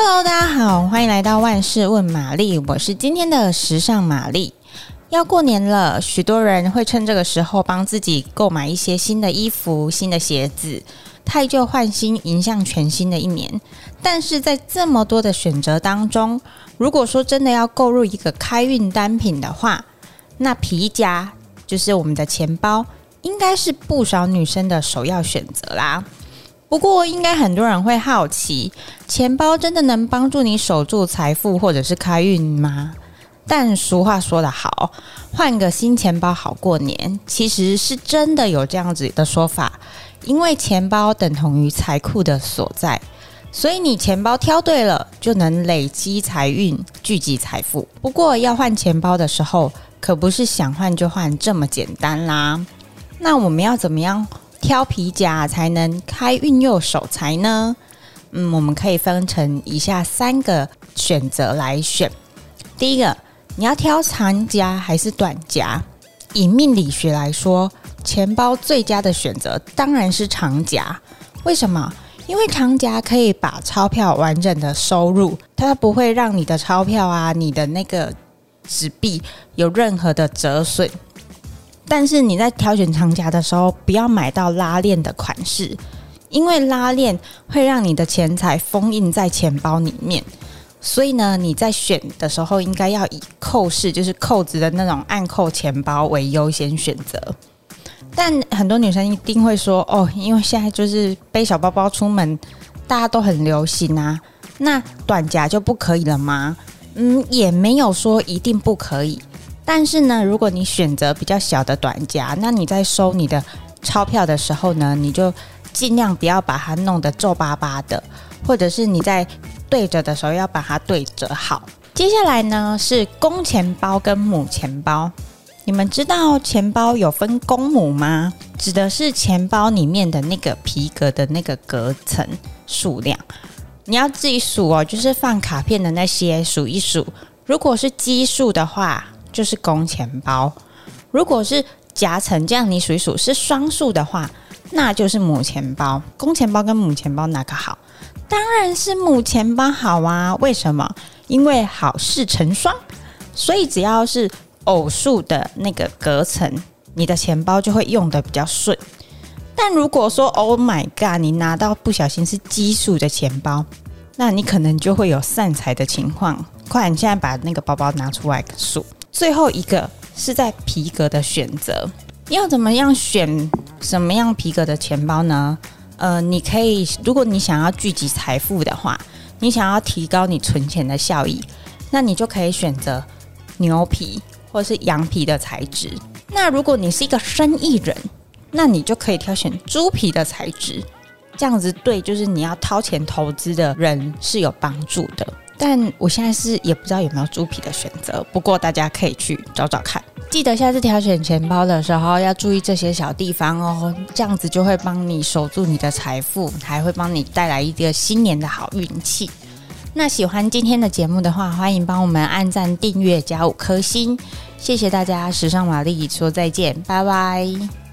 Hello，大家好，欢迎来到万事问玛丽，我是今天的时尚玛丽。要过年了，许多人会趁这个时候帮自己购买一些新的衣服、新的鞋子，汰旧换新，迎向全新的一年。但是在这么多的选择当中，如果说真的要购入一个开运单品的话，那皮夹就是我们的钱包，应该是不少女生的首要选择啦。不过，应该很多人会好奇，钱包真的能帮助你守住财富或者是开运吗？但俗话说得好，换个新钱包好过年，其实是真的有这样子的说法。因为钱包等同于财库的所在，所以你钱包挑对了，就能累积财运，聚集财富。不过，要换钱包的时候，可不是想换就换这么简单啦。那我们要怎么样？挑皮夹才能开运又守财呢？嗯，我们可以分成以下三个选择来选。第一个，你要挑长夹还是短夹？以命理学来说，钱包最佳的选择当然是长夹。为什么？因为长夹可以把钞票完整的收入，它不会让你的钞票啊、你的那个纸币有任何的折损。但是你在挑选长夹的时候，不要买到拉链的款式，因为拉链会让你的钱财封印在钱包里面。所以呢，你在选的时候应该要以扣式，就是扣子的那种暗扣钱包为优先选择。但很多女生一定会说：“哦，因为现在就是背小包包出门，大家都很流行啊，那短夹就不可以了吗？”嗯，也没有说一定不可以。但是呢，如果你选择比较小的短夹，那你在收你的钞票的时候呢，你就尽量不要把它弄得皱巴巴的，或者是你在对折的时候要把它对折好。接下来呢，是公钱包跟母钱包。你们知道钱包有分公母吗？指的是钱包里面的那个皮革的那个隔层数量，你要自己数哦，就是放卡片的那些数一数。如果是奇数的话，就是公钱包，如果是夹层这样，你数一数是双数的话，那就是母钱包。公钱包跟母钱包哪个好？当然是母钱包好啊！为什么？因为好事成双，所以只要是偶数的那个隔层，你的钱包就会用得比较顺。但如果说 Oh my God，你拿到不小心是奇数的钱包，那你可能就会有散财的情况。快，你现在把那个包包拿出来数。最后一个是在皮革的选择，要怎么样选什么样皮革的钱包呢？呃，你可以，如果你想要聚集财富的话，你想要提高你存钱的效益，那你就可以选择牛皮或是羊皮的材质。那如果你是一个生意人，那你就可以挑选猪皮的材质，这样子对，就是你要掏钱投资的人是有帮助的。但我现在是也不知道有没有猪皮的选择，不过大家可以去找找看。记得下次挑选钱包的时候要注意这些小地方哦，这样子就会帮你守住你的财富，还会帮你带来一个新年的好运气。那喜欢今天的节目的话，欢迎帮我们按赞、订阅、加五颗星，谢谢大家。时尚玛丽说再见，拜拜。